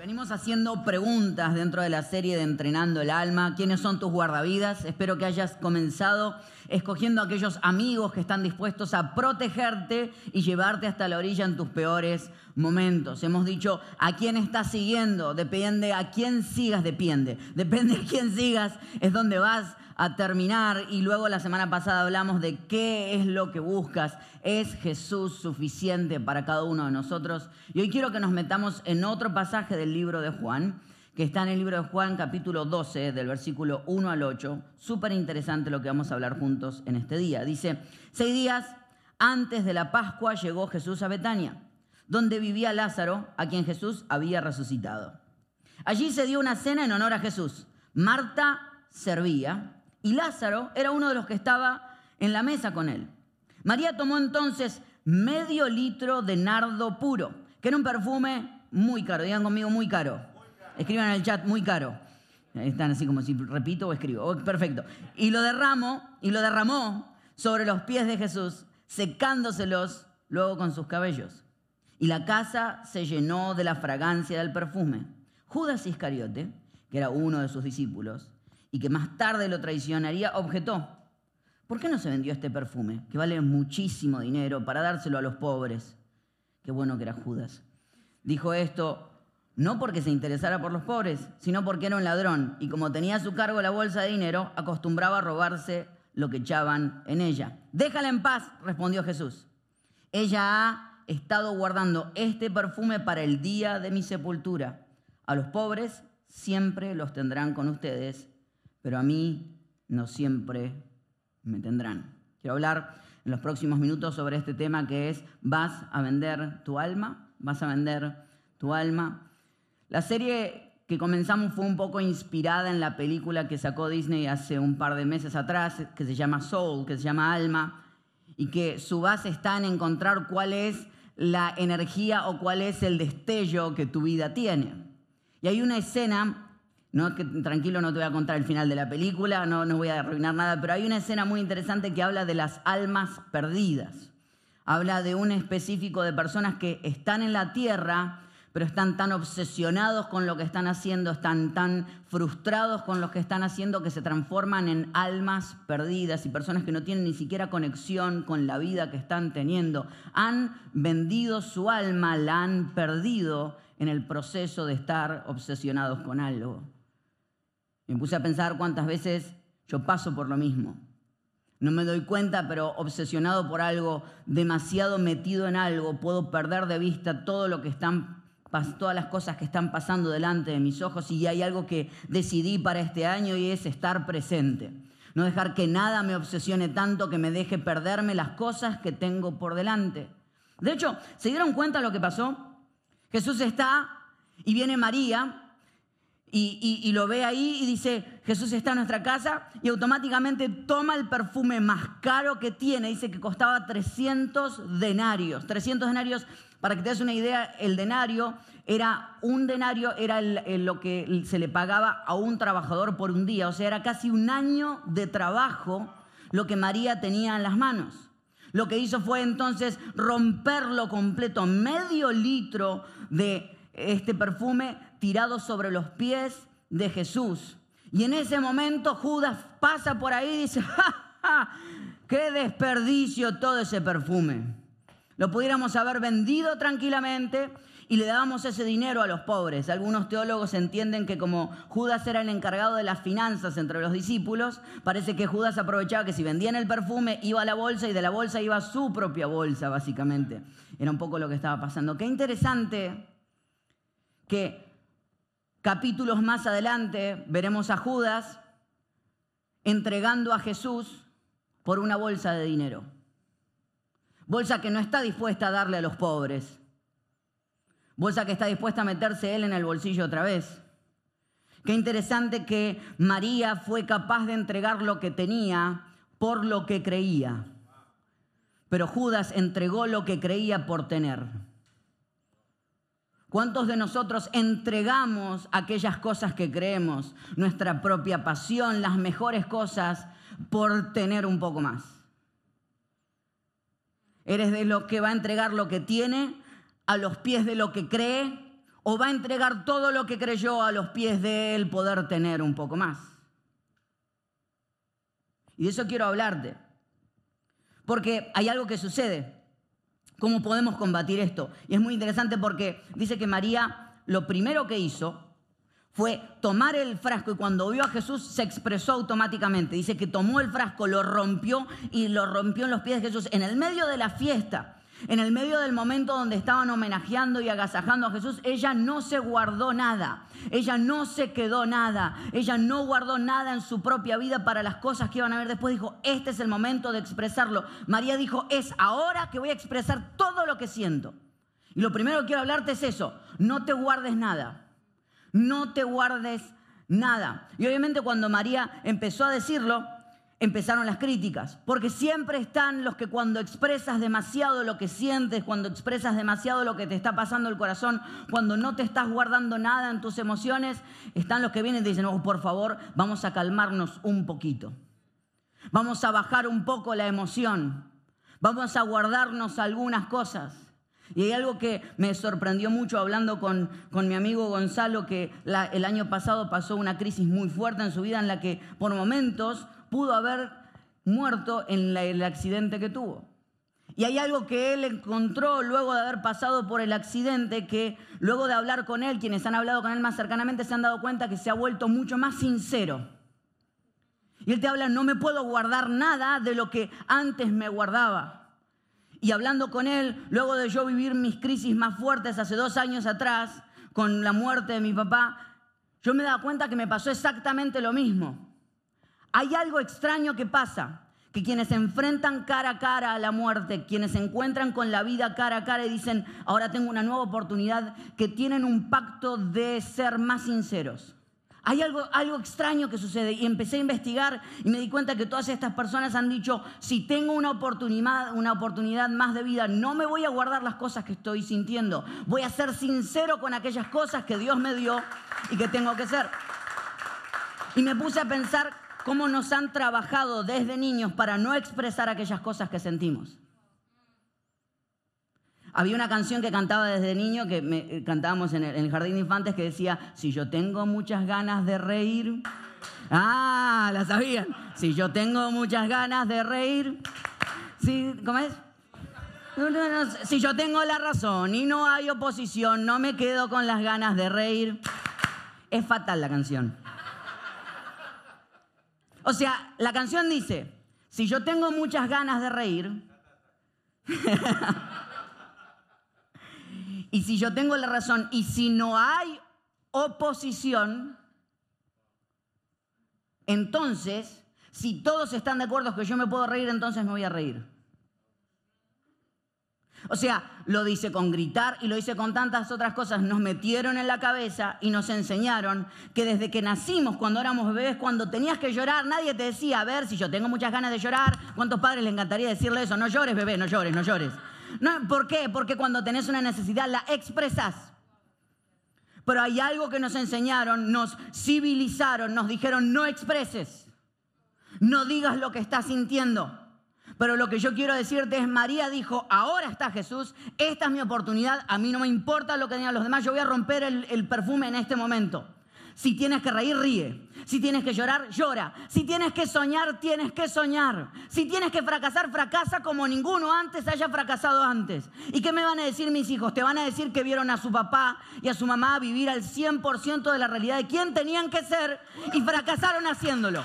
Venimos haciendo preguntas dentro de la serie de Entrenando el Alma. ¿Quiénes son tus guardavidas? Espero que hayas comenzado escogiendo aquellos amigos que están dispuestos a protegerte y llevarte hasta la orilla en tus peores momentos. Hemos dicho a quién estás siguiendo, depende a quién sigas, depende. Depende a quién sigas, es donde vas a terminar. Y luego la semana pasada hablamos de qué es lo que buscas. ¿Es Jesús suficiente para cada uno de nosotros? Y hoy quiero que nos metamos en otro pasaje del libro de Juan, que está en el libro de Juan capítulo 12, del versículo 1 al 8. Súper interesante lo que vamos a hablar juntos en este día. Dice, seis días antes de la Pascua llegó Jesús a Betania, donde vivía Lázaro, a quien Jesús había resucitado. Allí se dio una cena en honor a Jesús. Marta servía y Lázaro era uno de los que estaba en la mesa con él. María tomó entonces medio litro de nardo puro, que era un perfume muy caro. Digan conmigo, muy caro. Escriban en el chat, muy caro. Están así como si repito o escribo. Perfecto. Y lo derramó, y lo derramó sobre los pies de Jesús, secándoselos luego con sus cabellos. Y la casa se llenó de la fragancia del perfume. Judas Iscariote, que era uno de sus discípulos, y que más tarde lo traicionaría, objetó, ¿por qué no se vendió este perfume, que vale muchísimo dinero, para dárselo a los pobres? Qué bueno que era Judas. Dijo esto no porque se interesara por los pobres, sino porque era un ladrón, y como tenía a su cargo la bolsa de dinero, acostumbraba a robarse lo que echaban en ella. Déjala en paz, respondió Jesús. Ella ha estado guardando este perfume para el día de mi sepultura. A los pobres siempre los tendrán con ustedes, pero a mí no siempre me tendrán. Quiero hablar en los próximos minutos sobre este tema que es, ¿vas a vender tu alma? ¿Vas a vender tu alma? La serie que comenzamos fue un poco inspirada en la película que sacó Disney hace un par de meses atrás, que se llama Soul, que se llama Alma, y que su base está en encontrar cuál es la energía o cuál es el destello que tu vida tiene. Y hay una escena no, que, tranquilo, no te voy a contar el final de la película, no, no voy a arruinar nada, pero hay una escena muy interesante que habla de las almas perdidas. Habla de un específico de personas que están en la tierra, pero están tan obsesionados con lo que están haciendo, están tan frustrados con lo que están haciendo que se transforman en almas perdidas y personas que no tienen ni siquiera conexión con la vida que están teniendo. Han vendido su alma, la han perdido en el proceso de estar obsesionados con algo. Me puse a pensar cuántas veces yo paso por lo mismo. No me doy cuenta, pero obsesionado por algo, demasiado metido en algo, puedo perder de vista todo lo que están, todas las cosas que están pasando delante de mis ojos y hay algo que decidí para este año y es estar presente. No dejar que nada me obsesione tanto que me deje perderme las cosas que tengo por delante. De hecho, ¿se dieron cuenta lo que pasó? Jesús está y viene María y, lo ve ahí y dice, Jesús está en nuestra casa y automáticamente toma el perfume más caro que tiene, dice que costaba 300 denarios. 300 denarios, para que te des una idea, el denario era un denario, era lo que se le pagaba a un trabajador por un día, o sea, era casi un año de trabajo lo que María tenía en las manos. Lo que hizo fue entonces romperlo completo, medio litro de este perfume tirado sobre los pies de Jesús. Y en ese momento Judas pasa por ahí y dice, ¡Ja, qué desperdicio todo ese perfume! Lo pudiéramos haber vendido tranquilamente y le dábamos ese dinero a los pobres. Algunos teólogos entienden que como Judas era el encargado de las finanzas entre los discípulos, parece que Judas aprovechaba que si vendían el perfume iba a la bolsa y de la bolsa iba a su propia bolsa, básicamente. Era un poco lo que estaba pasando. Qué interesante que capítulos más adelante veremos a Judas entregando a Jesús por una bolsa de dinero. Bolsa que no está dispuesta a darle a los pobres. Bolsa que está dispuesta a meterse él en el bolsillo otra vez. Qué interesante que María fue capaz de entregar lo que tenía por lo que creía. Pero Judas entregó lo que creía por tener. ¿Cuántos de nosotros entregamos aquellas cosas que creemos, nuestra propia pasión, las mejores cosas, por tener un poco más? ¿Eres de lo que va a entregar lo que tiene a los pies de lo que cree? ¿O va a entregar todo lo que creyó a los pies de él poder tener un poco más? Y de eso quiero hablarte. Porque hay algo que sucede. ¿Cómo podemos combatir esto? Y es muy interesante porque dice que María lo primero que hizo fue tomar el frasco y cuando vio a Jesús se expresó automáticamente. Dice que tomó el frasco, lo rompió y lo rompió en los pies de Jesús en el medio de la fiesta. En el medio del momento donde estaban homenajeando y agasajando a Jesús, ella no se guardó nada. Ella no se quedó nada. Ella no guardó nada en su propia vida para las cosas que iban a ver después. Dijo, este es el momento de expresarlo. María dijo, es ahora que voy a expresar todo lo que siento. Y lo primero que quiero hablarte es eso. No te guardes nada. No te guardes nada. Y obviamente cuando María empezó a decirlo, empezaron las críticas, porque siempre están los que cuando expresas demasiado lo que sientes, cuando expresas demasiado lo que te está pasando el corazón, cuando no te estás guardando nada en tus emociones, están los que vienen y dicen, oh, por favor, vamos a calmarnos un poquito, vamos a bajar un poco la emoción, vamos a guardarnos algunas cosas. Y hay algo que me sorprendió mucho hablando con, con mi amigo Gonzalo, que el año pasado pasó una crisis muy fuerte en su vida en la que por momentos pudo haber muerto en el accidente que tuvo. Y hay algo que él encontró luego de haber pasado por el accidente, que luego de hablar con él, quienes han hablado con él más cercanamente se han dado cuenta que se ha vuelto mucho más sincero. Y él te habla, no me puedo guardar nada de lo que antes me guardaba. Y hablando con él, luego de yo vivir mis crisis más fuertes hace dos años atrás, con la muerte de mi papá, yo me daba cuenta que me pasó exactamente lo mismo. Hay algo extraño que pasa, que quienes se enfrentan cara a cara a la muerte, quienes se encuentran con la vida cara a cara y dicen, ahora tengo una nueva oportunidad, que tienen un pacto de ser más sinceros. Hay algo, algo extraño que sucede y empecé a investigar y me di cuenta que todas estas personas han dicho, si tengo una oportunidad, una oportunidad más de vida, no me voy a guardar las cosas que estoy sintiendo, voy a ser sincero con aquellas cosas que Dios me dio y que tengo que ser. Y me puse a pensar cómo nos han trabajado desde niños para no expresar aquellas cosas que sentimos. Había una canción que cantaba desde niño, que eh, cantábamos en el, jardín de infantes, que decía, si yo tengo muchas ganas de reír, ah, la sabían, si yo tengo muchas ganas de reír, ¿cómo es? Si yo tengo la razón y no hay oposición, no me quedo con las ganas de reír. Es fatal la canción. O sea, la canción dice, si yo tengo muchas ganas de reír, y si yo tengo la razón, y si no hay oposición, entonces, si todos están de acuerdo que yo me puedo reír, entonces me voy a reír. O sea, lo dice con gritar y lo dice con tantas otras cosas. Nos metieron en la cabeza y nos enseñaron que desde que nacimos, cuando éramos bebés, cuando tenías que llorar, nadie te decía, a ver, si yo tengo muchas ganas de llorar, ¿cuántos padres les encantaría decirle eso? No llores, bebé, no llores, no llores. ¿Por qué? Porque cuando tenés una necesidad la expresas. Pero hay algo que nos enseñaron, nos civilizaron, nos dijeron, no expreses, no digas lo que estás sintiendo. Pero lo que yo quiero decirte es, María dijo, ahora está Jesús, esta es mi oportunidad, a mí no me importa lo que digan los demás, yo voy a romper el, perfume en este momento. Si tienes que reír, ríe. Si tienes que llorar, llora. Si tienes que soñar, tienes que soñar. Si tienes que fracasar, fracasa como ninguno antes haya fracasado antes. ¿Y qué me van a decir mis hijos? Te van a decir que vieron a su papá y a su mamá vivir al 100% de la realidad de quién tenían que ser y fracasaron haciéndolo.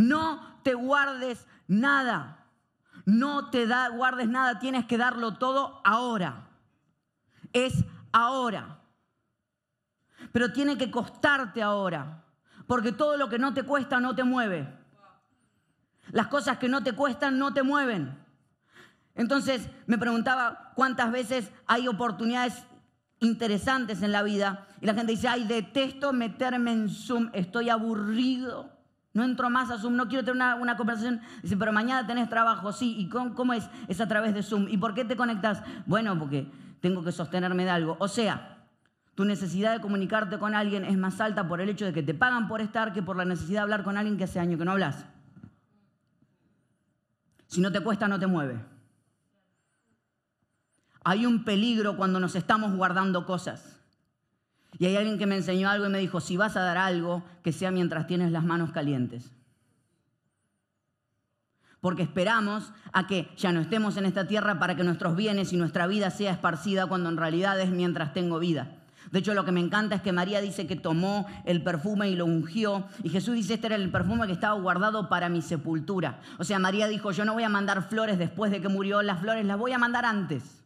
No te guardes nada. No te da, guardes nada, tienes que darlo todo ahora. Es ahora. Pero tiene que costarte ahora, porque todo lo que no te cuesta no te mueve. Las cosas que no te cuestan no te mueven. Entonces me preguntaba cuántas veces hay oportunidades interesantes en la vida y la gente dice, ay, detesto meterme en Zoom, estoy aburrido No entro más a Zoom, no quiero tener una, conversación. Dice, pero mañana tenés trabajo, sí. ¿Y cómo, es? Es a través de Zoom. ¿Y por qué te conectas? Bueno, porque tengo que sostenerme de algo. O sea, tu necesidad de comunicarte con alguien es más alta por el hecho de que te pagan por estar que por la necesidad de hablar con alguien que hace años que no hablas. Si no te cuesta, no te mueve. Hay un peligro cuando nos estamos guardando cosas. Y hay alguien que me enseñó algo y me dijo, si vas a dar algo, que sea mientras tienes las manos calientes. Porque esperamos a que ya no estemos en esta tierra para que nuestros bienes y nuestra vida sea esparcida cuando en realidad es mientras tengo vida. De hecho, lo que me encanta es que María dice que tomó el perfume y lo ungió. Y Jesús dice, este era el perfume que estaba guardado para mi sepultura. O sea, María dijo, yo no voy a mandar flores después de que murió, las flores las voy a mandar antes.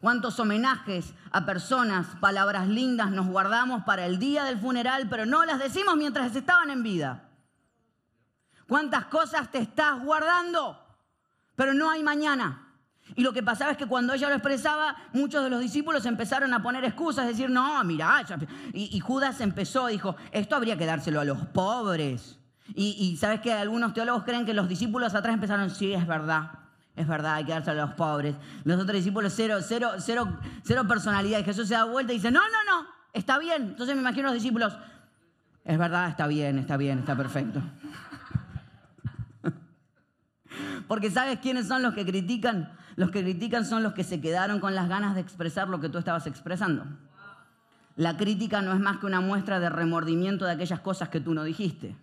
Cuántos homenajes a personas, palabras lindas nos guardamos para el día del funeral, pero no las decimos mientras estaban en vida. Cuántas cosas te estás guardando, pero no hay mañana. Y lo que pasaba es que cuando ella lo expresaba, muchos de los discípulos empezaron a poner excusas, decir, no, mira, y, Judas empezó, dijo, esto habría que dárselo a los pobres. Y sabes que algunos teólogos creen que los discípulos atrás empezaron, sí, es verdad. Es verdad, hay que dárselo a los pobres. Los otros discípulos, cero, cero, cero, cero personalidad. Y Jesús se da vuelta y dice, no, no, no, está bien. Entonces me imagino a los discípulos, es verdad, está bien, está bien, está perfecto. Porque ¿sabes quiénes son los que critican? Los que critican son los que se quedaron con las ganas de expresar lo que tú estabas expresando. La crítica no es más que una muestra de remordimiento de aquellas cosas que tú no dijiste.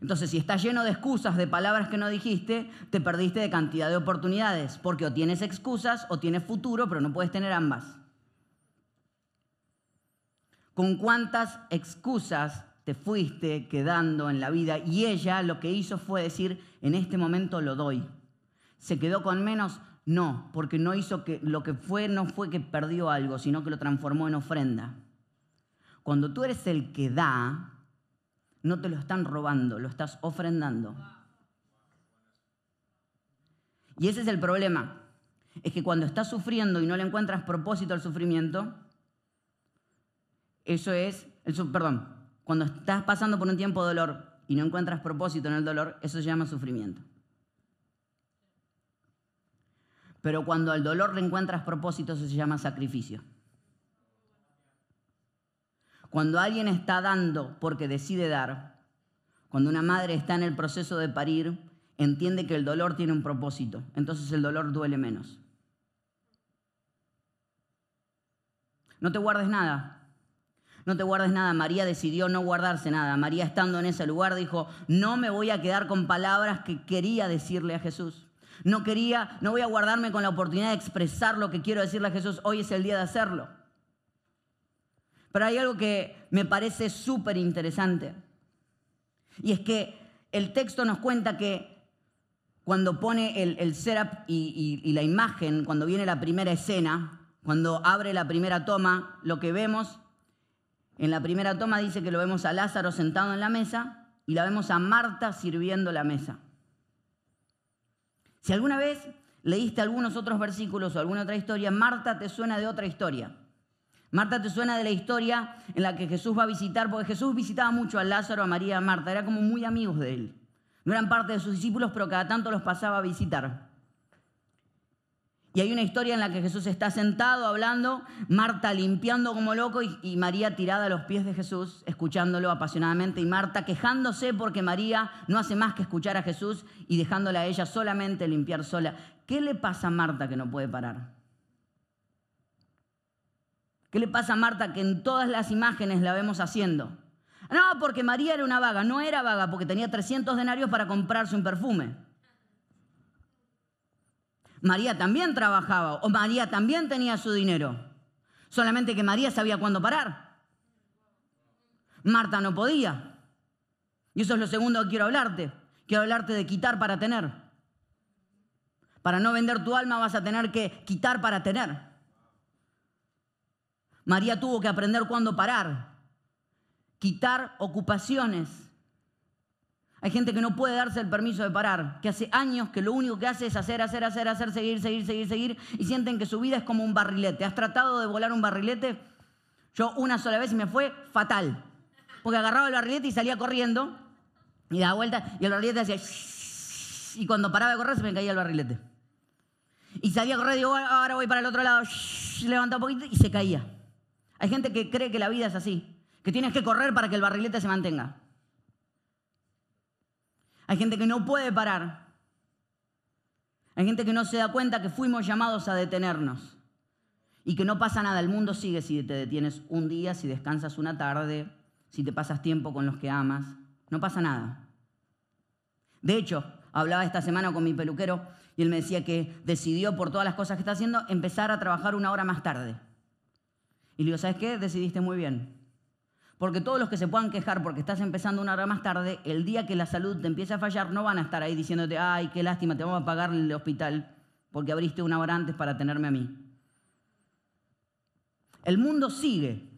Entonces, si estás lleno de excusas, de palabras que no dijiste, te perdiste de cantidad de oportunidades, porque o tienes excusas o tienes futuro, pero no puedes tener ambas. ¿Con cuántas excusas te fuiste quedando en la vida? Y ella lo que hizo fue decir, en este momento lo doy. ¿Se quedó con menos? No, porque no hizo que lo que fue no fue que perdió algo, sino que lo transformó en ofrenda. Cuando tú eres el que da, no te lo están robando, lo estás ofrendando. Y ese es el problema. Es que cuando estás sufriendo y no le encuentras propósito al sufrimiento, eso es, el, perdón, cuando estás pasando por un tiempo de dolor y no encuentras propósito en el dolor, eso se llama sufrimiento. Pero cuando al dolor le encuentras propósito, eso se llama sacrificio. Cuando alguien está dando porque decide dar, cuando una madre está en el proceso de parir, entiende que el dolor tiene un propósito, entonces el dolor duele menos. No te guardes nada. No te guardes nada. María decidió no guardarse nada. María estando en ese lugar dijo, no me voy a quedar con palabras que quería decirle a Jesús. No quería, no voy a guardarme con la oportunidad de expresar lo que quiero decirle a Jesús. Hoy es el día de hacerlo. Pero hay algo que me parece súper interesante. Y es que el texto nos cuenta que cuando pone el, setup y, y la imagen, cuando viene la primera escena, cuando abre la primera toma, lo que vemos en la primera toma dice que lo vemos a Lázaro sentado en la mesa y la vemos a Marta sirviendo la mesa. Si alguna vez leíste algunos otros versículos o alguna otra historia, Marta te suena de otra historia. Marta te suena de la historia en la que Jesús va a visitar, porque Jesús visitaba mucho a Lázaro, a María, a Marta, era como muy amigos de él. No eran parte de sus discípulos, pero cada tanto los pasaba a visitar. Y hay una historia en la que Jesús está sentado hablando, Marta limpiando como loco y, María tirada a los pies de Jesús, escuchándolo apasionadamente, y Marta quejándose porque María no hace más que escuchar a Jesús y dejándola a ella solamente limpiar sola. ¿Qué le pasa a Marta que no puede parar? ¿Qué le pasa a Marta que en todas las imágenes la vemos haciendo? No, porque María era una vaga. No era vaga porque tenía 300 denarios para comprarse un perfume. María también trabajaba o María también tenía su dinero. Solamente que María sabía cuándo parar. Marta no podía. Y eso es lo segundo que quiero hablarte. Quiero hablarte de quitar para tener. Para no vender tu alma vas a tener que quitar para tener. María tuvo que aprender cuándo parar, quitar ocupaciones. Hay gente que no puede darse el permiso de parar, que hace años que lo único que hace es hacer, hacer, hacer, hacer, seguir, seguir, seguir, seguir, y sienten que su vida es como un barrilete. ¿Has tratado de volar un barrilete? Yo una sola vez me fue fatal, porque agarraba el barrilete y salía corriendo y daba vuelta y el barrilete hacía... Y cuando paraba de correr se me caía el barrilete. Y salía a correr y digo, ahora voy para el otro lado, levanta un poquito y se caía. Hay gente que cree que la vida es así, que tienes que correr para que el barrilete se mantenga. Hay gente que no puede parar. Hay gente que no se da cuenta que fuimos llamados a detenernos. Y que no pasa nada, el mundo sigue si te detienes un día, si descansas una tarde, si te pasas tiempo con los que amas. No pasa nada. De hecho, hablaba esta semana con mi peluquero y él me decía que decidió por todas las cosas que está haciendo empezar a trabajar una hora más tarde. Y le digo, ¿sabes qué? Decidiste muy bien. Porque todos los que se puedan quejar porque estás empezando una hora más tarde, el día que la salud te empiece a fallar, no van a estar ahí diciéndote, ay, qué lástima, te vamos a pagar el hospital porque abriste una hora antes para tenerme a mí. El mundo sigue.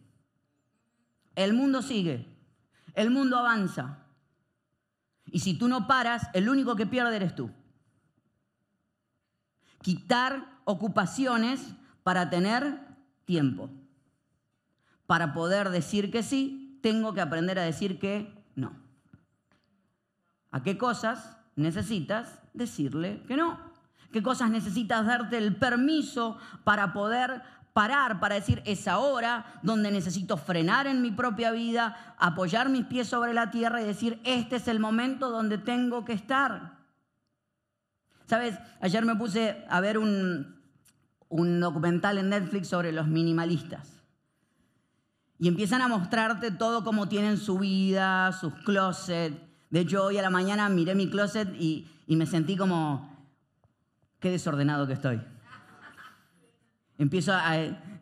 El mundo sigue. El mundo avanza. Y si tú no paras, el único que pierde eres tú. Quitar ocupaciones para tener tiempo para poder decir que sí, tengo que aprender a decir que no. ¿A qué cosas necesitas decirle que no? ¿Qué cosas necesitas darte el permiso para poder parar, para decir es ahora donde necesito frenar en mi propia vida, apoyar mis pies sobre la tierra y decir este es el momento donde tengo que estar? Sabes, ayer me puse a ver un, un documental en Netflix sobre los minimalistas. Y empiezan a mostrarte todo como tienen su vida, sus closets. De hecho, hoy a la mañana miré mi closet y, me sentí como, qué desordenado que estoy. Empiezo a...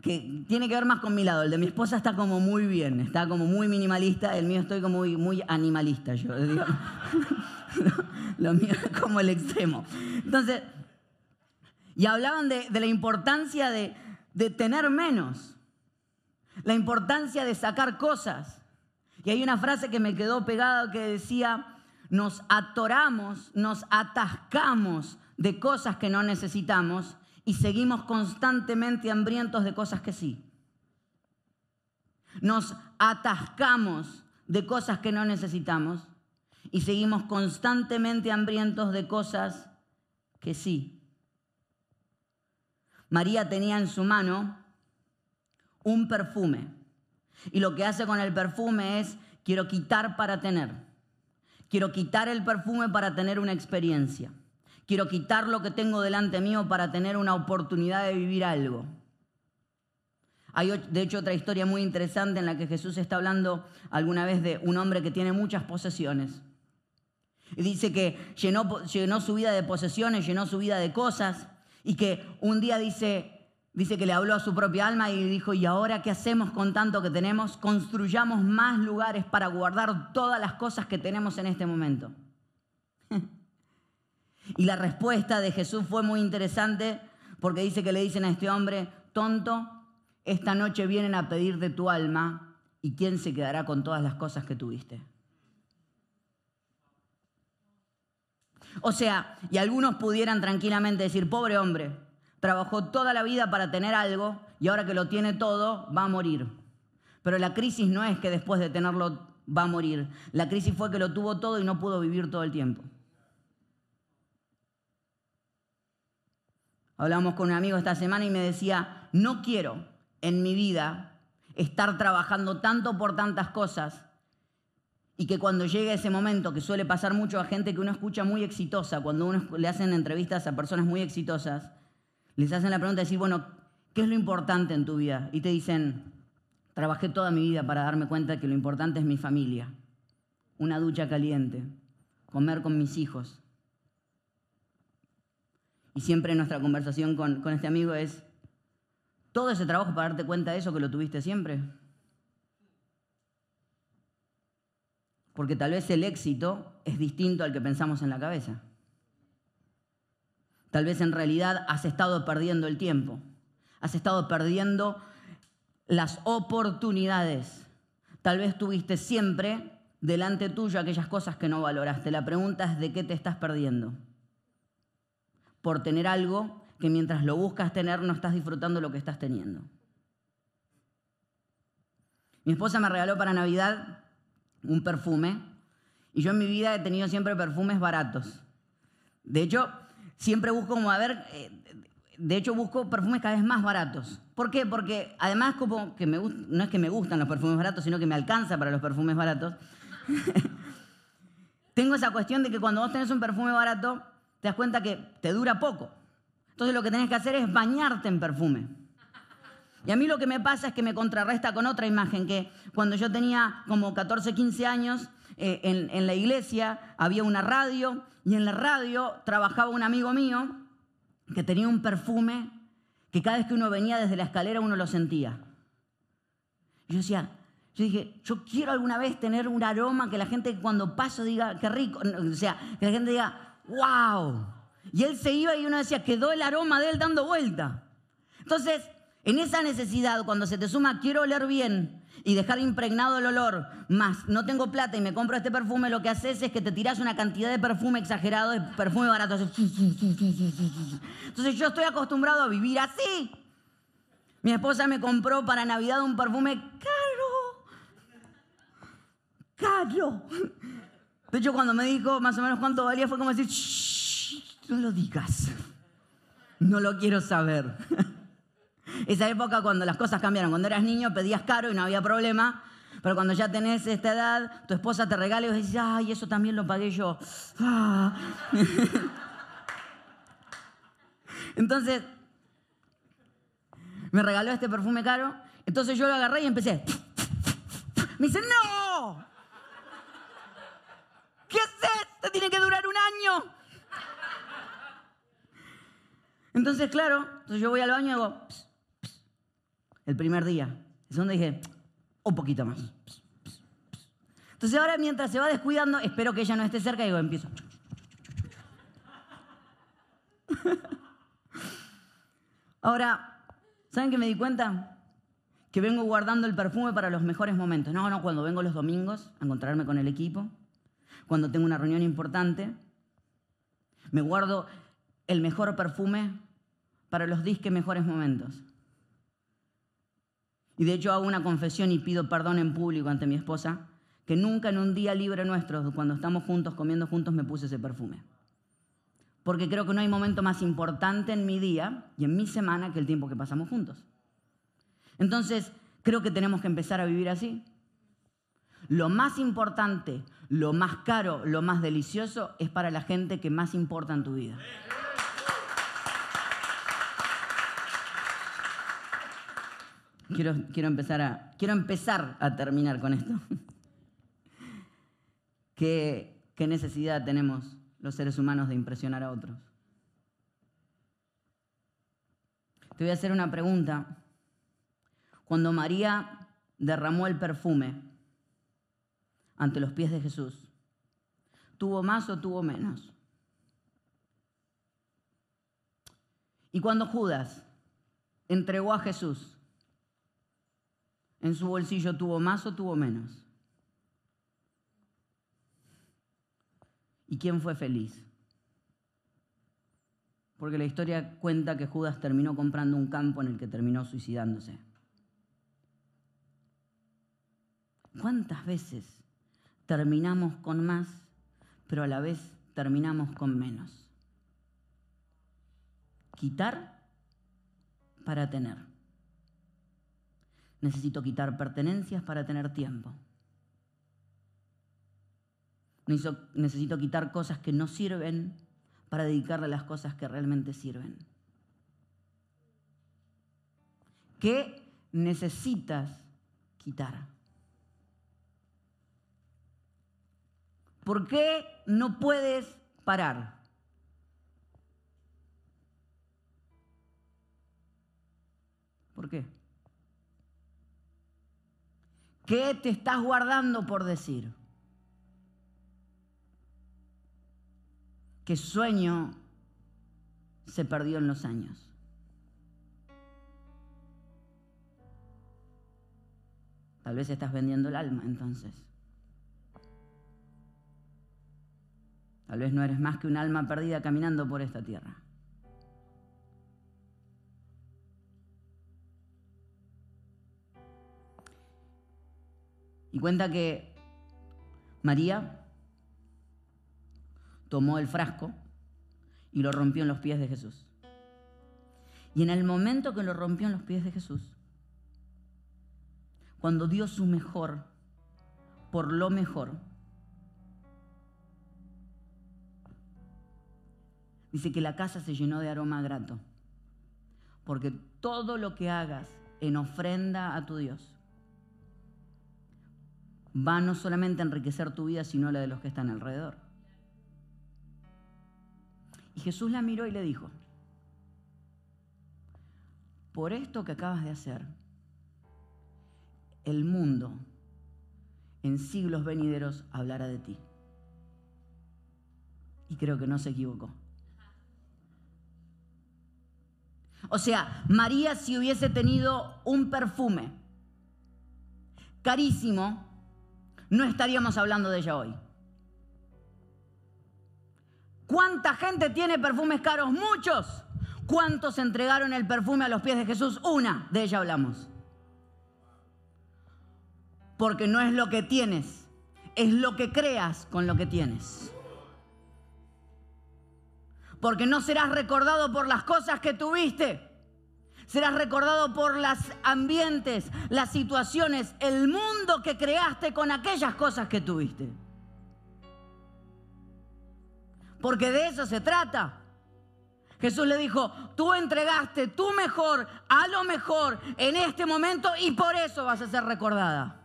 que tiene que ver más con mi lado. El de mi esposa está como muy bien, está como muy minimalista. El mío estoy como muy, muy animalista, yo digo. lo, mío es como el extremo. Entonces, y hablaban de, la importancia de, de tener menos la importancia de sacar cosas. Y hay una frase que me quedó pegada que decía, nos atoramos, nos atascamos de cosas que no necesitamos y seguimos constantemente hambrientos de cosas que sí. Nos atascamos de cosas que no necesitamos y seguimos constantemente hambrientos de cosas que sí. María tenía en su mano un perfume. Y lo que hace con el perfume es, quiero quitar para tener. Quiero quitar el perfume para tener una experiencia. Quiero quitar lo que tengo delante mío para tener una oportunidad de vivir algo. Hay de hecho otra historia muy interesante en la que Jesús está hablando alguna vez de un hombre que tiene muchas posesiones. Y dice que llenó, llenó su vida de posesiones, llenó su vida de cosas y que un día dice, Dice que le habló a su propia alma y dijo, ¿y ahora qué hacemos con tanto que tenemos? Construyamos más lugares para guardar todas las cosas que tenemos en este momento. y la respuesta de Jesús fue muy interesante porque dice que le dicen a este hombre, tonto, esta noche vienen a pedir de tu alma y quién se quedará con todas las cosas que tuviste. O sea, y algunos pudieran tranquilamente decir, pobre hombre, Trabajó toda la vida para tener algo y ahora que lo tiene todo, va a morir. Pero la crisis no es que después de tenerlo va a morir. La crisis fue que lo tuvo todo y no pudo vivir todo el tiempo. Hablamos con un amigo esta semana y me decía, no quiero en mi vida estar trabajando tanto por tantas cosas y que cuando llegue ese momento, que suele pasar mucho a gente que uno escucha muy exitosa, cuando uno le hacen entrevistas a personas muy exitosas, les hacen la pregunta de decir, bueno, ¿qué es lo importante en tu vida? Y te dicen, trabajé toda mi vida para darme cuenta que lo importante es mi familia, una ducha caliente, comer con mis hijos. Y siempre nuestra conversación con, con este amigo es, todo ese trabajo para darte cuenta de eso que lo tuviste siempre. Porque tal vez el éxito es distinto al que pensamos en la cabeza. Tal vez en realidad has estado perdiendo el tiempo, has estado perdiendo las oportunidades. Tal vez tuviste siempre delante tuyo aquellas cosas que no valoraste. La pregunta es de qué te estás perdiendo. Por tener algo que mientras lo buscas tener no estás disfrutando lo que estás teniendo. Mi esposa me regaló para Navidad un perfume. Y yo en mi vida he tenido siempre perfumes baratos. De hecho, siempre busco como a ver, eh, de hecho busco perfumes cada vez más baratos. ¿Por qué? Porque además como que me, no es que me gustan los perfumes baratos, sino que me alcanza para los perfumes baratos. Tengo esa cuestión de que cuando vos tenés un perfume barato, te das cuenta que te dura poco. Entonces lo que tenés que hacer es bañarte en perfume. Y a mí lo que me pasa es que me contrarresta con otra imagen, que cuando yo tenía como 14, 15 años, eh, en, en la iglesia había una radio y en la radio trabajaba un amigo mío que tenía un perfume que cada vez que uno venía desde la escalera uno lo sentía. Yo decía, yo dije, yo quiero alguna vez tener un aroma que la gente cuando paso diga, qué rico, o sea, que la gente diga, wow. Y él se iba y uno decía, quedó el aroma de él dando vuelta. Entonces, en esa necesidad, cuando se te suma, quiero oler bien y dejar impregnado el olor, más no tengo plata y me compro este perfume, lo que haces es que te tiras una cantidad de perfume exagerado, de perfume barato. Entonces yo estoy acostumbrado a vivir así. Mi esposa me compró para Navidad un perfume caro caro. De hecho, cuando me dijo más o menos cuánto valía, fue como decir, Shh, no lo digas. No lo quiero saber. Esa época cuando las cosas cambiaron, cuando eras niño pedías caro y no había problema, pero cuando ya tenés esta edad, tu esposa te regala y vos dices, ay, eso también lo pagué yo. Ah. Entonces, me regaló este perfume caro, entonces yo lo agarré y empecé. Me dice, no, ¿Qué haces? Te tiene que durar un año. Entonces, claro, entonces yo voy al baño y hago, el primer día. Es donde dije, un poquito más. Entonces ahora mientras se va descuidando, espero que ella no esté cerca y digo, empiezo. Ahora, ¿saben qué me di cuenta? Que vengo guardando el perfume para los mejores momentos. No, no, cuando vengo los domingos a encontrarme con el equipo, cuando tengo una reunión importante. Me guardo el mejor perfume para los disque mejores momentos. Y de hecho hago una confesión y pido perdón en público ante mi esposa, que nunca en un día libre nuestro, cuando estamos juntos, comiendo juntos, me puse ese perfume. Porque creo que no hay momento más importante en mi día y en mi semana que el tiempo que pasamos juntos. Entonces, creo que tenemos que empezar a vivir así. Lo más importante, lo más caro, lo más delicioso es para la gente que más importa en tu vida. Quiero, quiero, empezar, a, quiero empezar a terminar con esto. ¿Qué, ¿Qué necesidad tenemos los seres humanos de impresionar a otros? Te voy a hacer una pregunta. Cuando María derramó el perfume, ante los pies de Jesús. ¿Tuvo más o tuvo menos? Y cuando Judas entregó a Jesús, ¿en su bolsillo tuvo más o tuvo menos? ¿Y quién fue feliz? Porque la historia cuenta que Judas terminó comprando un campo en el que terminó suicidándose. ¿Cuántas veces terminamos con más, pero a la vez terminamos con menos. Quitar para tener. Necesito quitar pertenencias para tener tiempo. Necesito, quitar cosas que no sirven para dedicarle a las cosas que realmente sirven. ¿Qué necesitas quitar? ¿Por qué no puedes parar? ¿Por qué? ¿Qué te estás guardando por decir? ¿Qué sueño se perdió en los años? Tal vez estás vendiendo el alma entonces. Tal vez no eres más que un alma perdida caminando por esta tierra. Cuenta que María tomó el frasco y lo rompió en los pies de Jesús. Y en el momento que lo rompió en los pies de Jesús, cuando dio su mejor por lo mejor, dice que la casa se llenó de aroma grato. Porque todo lo que hagas en ofrenda a tu Dios va no solamente a enriquecer tu vida, sino la de los que están alrededor. Y Jesús la miró y le dijo, por esto que acabas de hacer, el mundo en siglos venideros hablará de ti. Y creo que no se equivocó. O sea, María si hubiese tenido un perfume carísimo, no estaríamos hablando de ella hoy. ¿Cuánta gente tiene perfumes caros? Muchos. ¿Cuántos entregaron el perfume a los pies de Jesús? Una, de ella hablamos. Porque no es lo que tienes, es lo que creas con lo que tienes. Porque no serás recordado por las cosas que tuviste. Serás recordado por los ambientes, las situaciones, el mundo que creaste con aquellas cosas que tuviste. Porque de eso se trata. Jesús le dijo, tú entregaste tu mejor a lo mejor en este momento y por eso vas a ser recordada.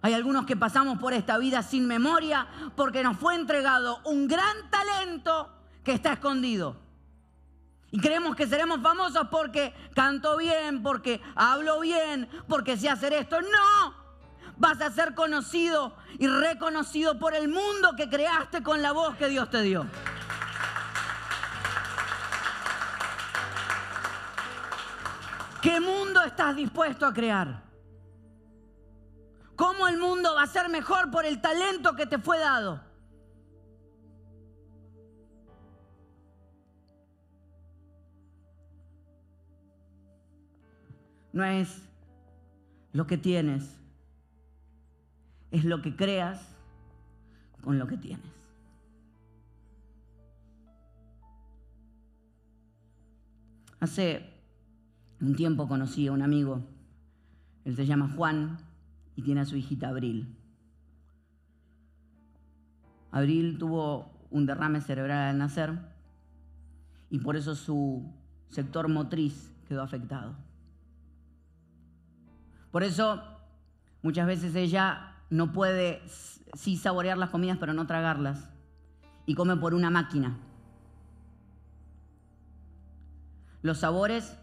Hay algunos que pasamos por esta vida sin memoria porque nos fue entregado un gran talento que está escondido. Y creemos que seremos famosos porque canto bien, porque hablo bien, porque sé hacer esto. No, vas a ser conocido y reconocido por el mundo que creaste con la voz que Dios te dio. ¿Qué mundo estás dispuesto a crear? ¿Cómo el mundo va a ser mejor por el talento que te fue dado? No es lo que tienes, es lo que creas con lo que tienes. Hace un tiempo conocí a un amigo, él se llama Juan, y tiene a su hijita Abril. Abril tuvo un derrame cerebral al nacer y por eso su sector motriz quedó afectado. Por eso muchas veces ella no puede sí saborear las comidas pero no tragarlas y come por una máquina. Los sabores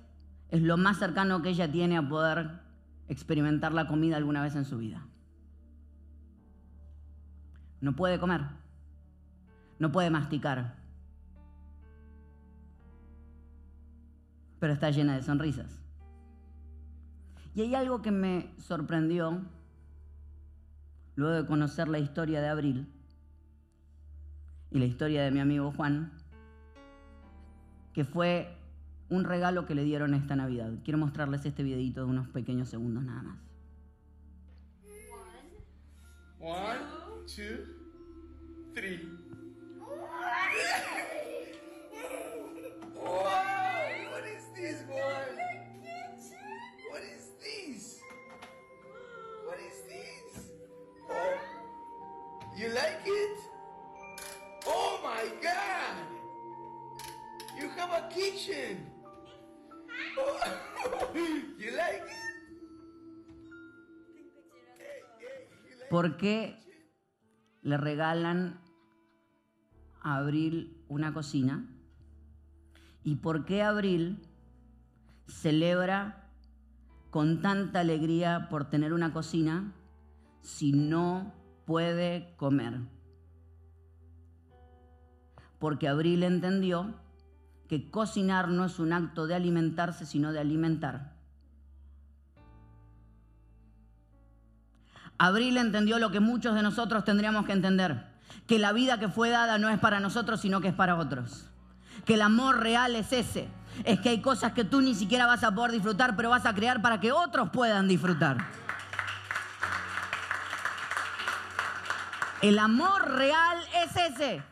es lo más cercano que ella tiene a poder experimentar la comida alguna vez en su vida. No puede comer, no puede masticar, pero está llena de sonrisas. Y hay algo que me sorprendió luego de conocer la historia de Abril y la historia de mi amigo Juan, que fue un regalo que le dieron esta Navidad. Quiero mostrarles este videito de unos pequeños segundos nada más. One, two, three. You like it? Oh my God! You have a kitchen. ¿Por qué le regalan a Abril una cocina? ¿Y por qué Abril celebra con tanta alegría por tener una cocina si no puede comer? Porque Abril entendió que cocinar no es un acto de alimentarse, sino de alimentar. Abril entendió lo que muchos de nosotros tendríamos que entender, que la vida que fue dada no es para nosotros, sino que es para otros. Que el amor real es ese, es que hay cosas que tú ni siquiera vas a poder disfrutar, pero vas a crear para que otros puedan disfrutar. El amor real es ese.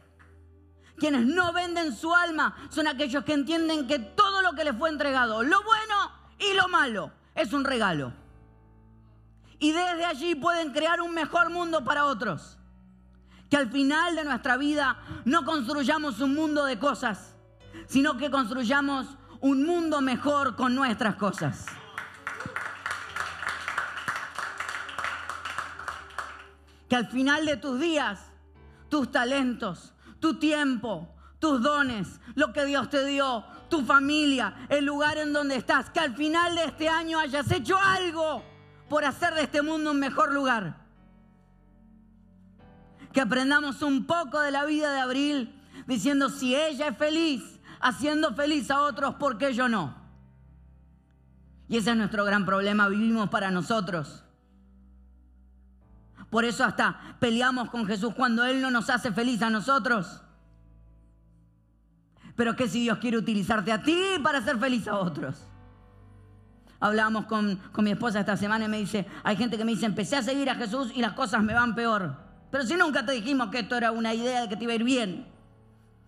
Quienes no venden su alma son aquellos que entienden que todo lo que les fue entregado, lo bueno y lo malo, es un regalo. Y desde allí pueden crear un mejor mundo para otros. Que al final de nuestra vida no construyamos un mundo de cosas, sino que construyamos un mundo mejor con nuestras cosas. Que al final de tus días, tus talentos, tu tiempo, tus dones, lo que Dios te dio, tu familia, el lugar en donde estás, que al final de este año hayas hecho algo por hacer de este mundo un mejor lugar. Que aprendamos un poco de la vida de Abril diciendo si ella es feliz, haciendo feliz a otros, ¿por qué yo no? Y ese es nuestro gran problema, vivimos para nosotros. Por eso hasta peleamos con Jesús cuando Él no nos hace feliz a nosotros. Pero ¿qué si Dios quiere utilizarte a ti para hacer feliz a otros? Hablábamos con, con, mi esposa esta semana y me dice, hay gente que me dice, empecé a seguir a Jesús y las cosas me van peor. Pero si nunca te dijimos que esto era una idea de que te iba a ir bien.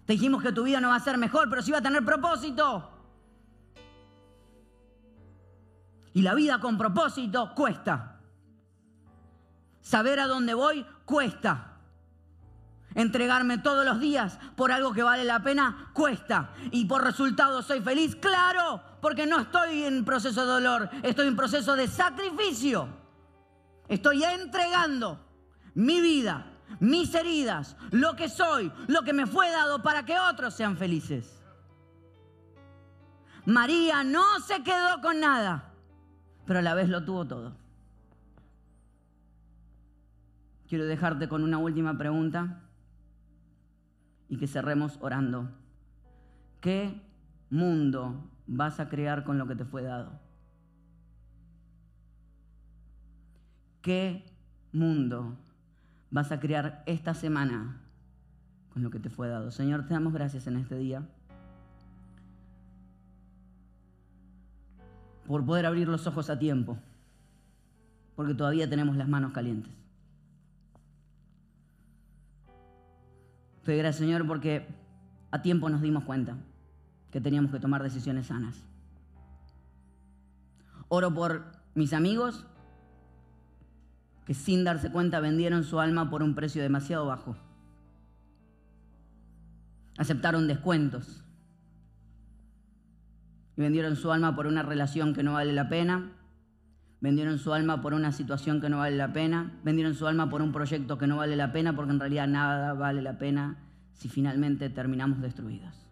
Te dijimos que tu vida no va a ser mejor, pero sí va a tener propósito. Y la vida con propósito cuesta. Saber a dónde voy cuesta. Entregarme todos los días por algo que vale la pena cuesta. Y por resultado soy feliz, claro, porque no estoy en proceso de dolor, estoy en proceso de sacrificio. Estoy entregando mi vida, mis heridas, lo que soy, lo que me fue dado para que otros sean felices. María no se quedó con nada, pero a la vez lo tuvo todo. Quiero dejarte con una última pregunta y que cerremos orando. ¿Qué mundo vas a crear con lo que te fue dado? ¿Qué mundo vas a crear esta semana con lo que te fue dado? Señor, te damos gracias en este día por poder abrir los ojos a tiempo, porque todavía tenemos las manos calientes. Te gracias, Señor, porque a tiempo nos dimos cuenta que teníamos que tomar decisiones sanas. Oro por mis amigos que sin darse cuenta vendieron su alma por un precio demasiado bajo. Aceptaron descuentos y vendieron su alma por una relación que no vale la pena, vendieron su alma por una situación que no vale la pena, vendieron su alma por un proyecto que no vale la pena, porque en realidad nada vale la pena si finalmente terminamos destruidos.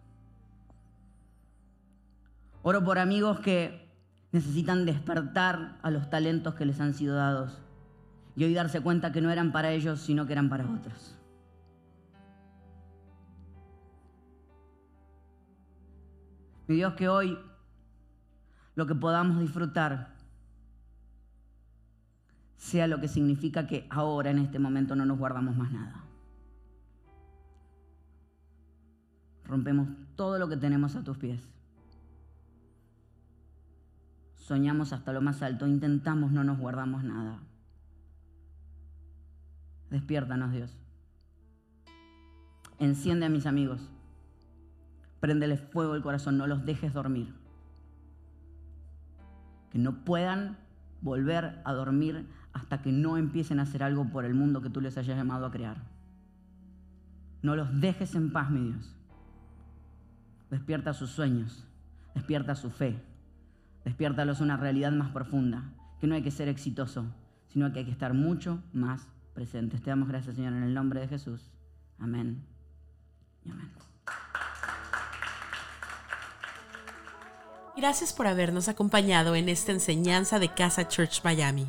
Oro por amigos que necesitan despertar a los talentos que les han sido dados y hoy darse cuenta que no eran para ellos, sino que eran para otros. Mi Dios, que hoy lo que podamos disfrutar sea lo que significa que ahora, en este momento, no nos guardamos más nada. Rompemos todo lo que tenemos a tus pies. Soñamos hasta lo más alto, intentamos, no nos guardamos nada. Despiértanos, Dios. Enciende a mis amigos. Préndeles fuego el corazón, no los dejes dormir. Que no puedan volver a dormir hasta que no empiecen a hacer algo por el mundo que tú les hayas llamado a crear. No los dejes en paz, mi Dios. Despierta sus sueños, despierta su fe, despiértalos una realidad más profunda, que no hay que ser exitoso, sino que hay que estar mucho más presentes. Te damos gracias, Señor, en el nombre de Jesús. Amén y amén. Gracias por habernos acompañado en esta enseñanza de Casa Church Miami.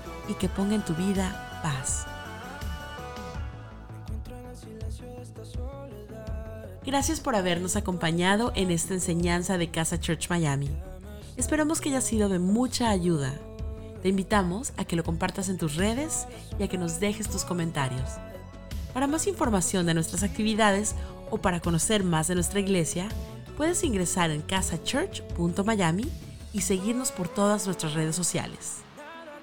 y que ponga en tu vida paz. Gracias por habernos acompañado en esta enseñanza de Casa Church Miami. Esperamos que haya sido de mucha ayuda. Te invitamos a que lo compartas en tus redes y a que nos dejes tus comentarios. Para más información de nuestras actividades o para conocer más de nuestra iglesia, puedes ingresar en casachurch.miami y seguirnos por todas nuestras redes sociales.